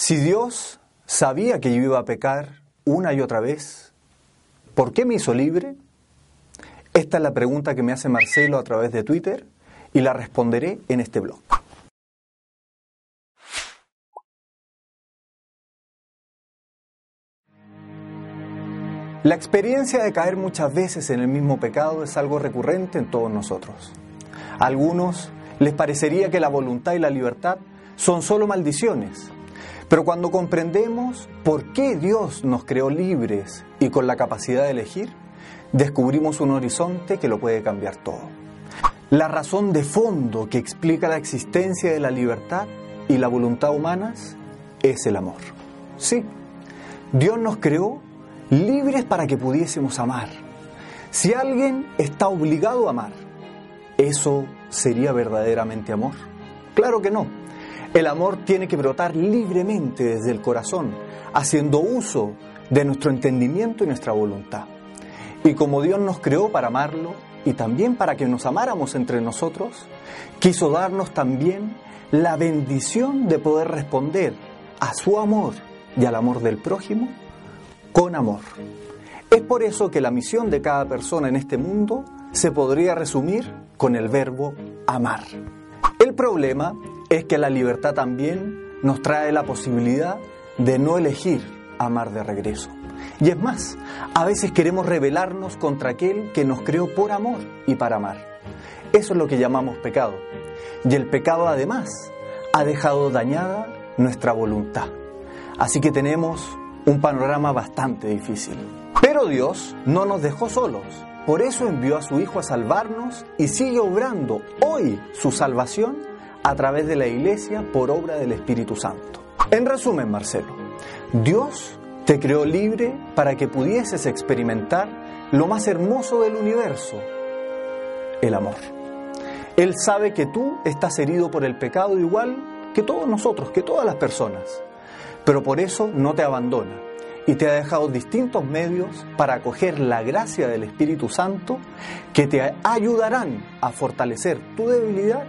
Si Dios sabía que yo iba a pecar una y otra vez, ¿por qué me hizo libre? Esta es la pregunta que me hace Marcelo a través de Twitter y la responderé en este blog. La experiencia de caer muchas veces en el mismo pecado es algo recurrente en todos nosotros. A algunos les parecería que la voluntad y la libertad son solo maldiciones, pero cuando comprendemos por qué Dios nos creó libres y con la capacidad de elegir, descubrimos un horizonte que lo puede cambiar todo. La razón de fondo que explica la existencia de la libertad y la voluntad humanas es el amor. Sí, Dios nos creó libres para que pudiésemos amar. Si alguien está obligado a amar, ¿eso sería verdaderamente amor? Claro que no. El amor tiene que brotar libremente desde el corazón, haciendo uso de nuestro entendimiento y nuestra voluntad. Y como Dios nos creó para amarlo y también para que nos amáramos entre nosotros, quiso darnos también la bendición de poder responder a su amor y al amor del prójimo con amor. Es por eso que la misión de cada persona en este mundo se podría resumir con el verbo amar. El problema es que la libertad también nos trae la posibilidad de no elegir amar de regreso. Y es más, a veces queremos rebelarnos contra aquel que nos creó por amor y para amar. Eso es lo que llamamos pecado. Y el pecado además ha dejado dañada nuestra voluntad. Así que tenemos un panorama bastante difícil. Pero Dios no nos dejó solos. Por eso envió a su Hijo a salvarnos y sigue obrando hoy su salvación a través de la iglesia por obra del Espíritu Santo. En resumen, Marcelo, Dios te creó libre para que pudieses experimentar lo más hermoso del universo, el amor. Él sabe que tú estás herido por el pecado igual que todos nosotros, que todas las personas pero por eso no te abandona y te ha dejado distintos medios para acoger la gracia del Espíritu Santo que te ayudarán a fortalecer tu debilidad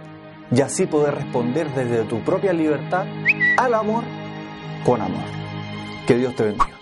y así poder responder desde tu propia libertad al amor con amor. Que Dios te bendiga.